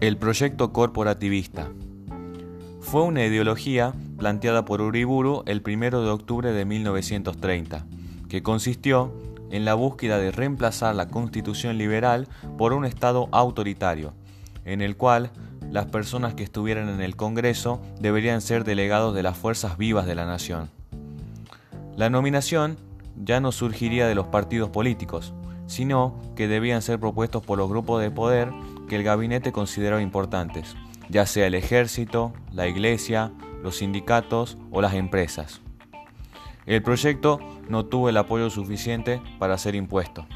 El proyecto corporativista fue una ideología planteada por Uriburu el 1 de octubre de 1930, que consistió en la búsqueda de reemplazar la constitución liberal por un Estado autoritario, en el cual las personas que estuvieran en el Congreso deberían ser delegados de las fuerzas vivas de la nación. La nominación ya no surgiría de los partidos políticos, sino que debían ser propuestos por los grupos de poder que el gabinete consideraba importantes, ya sea el ejército, la iglesia, los sindicatos o las empresas. El proyecto no tuvo el apoyo suficiente para ser impuesto.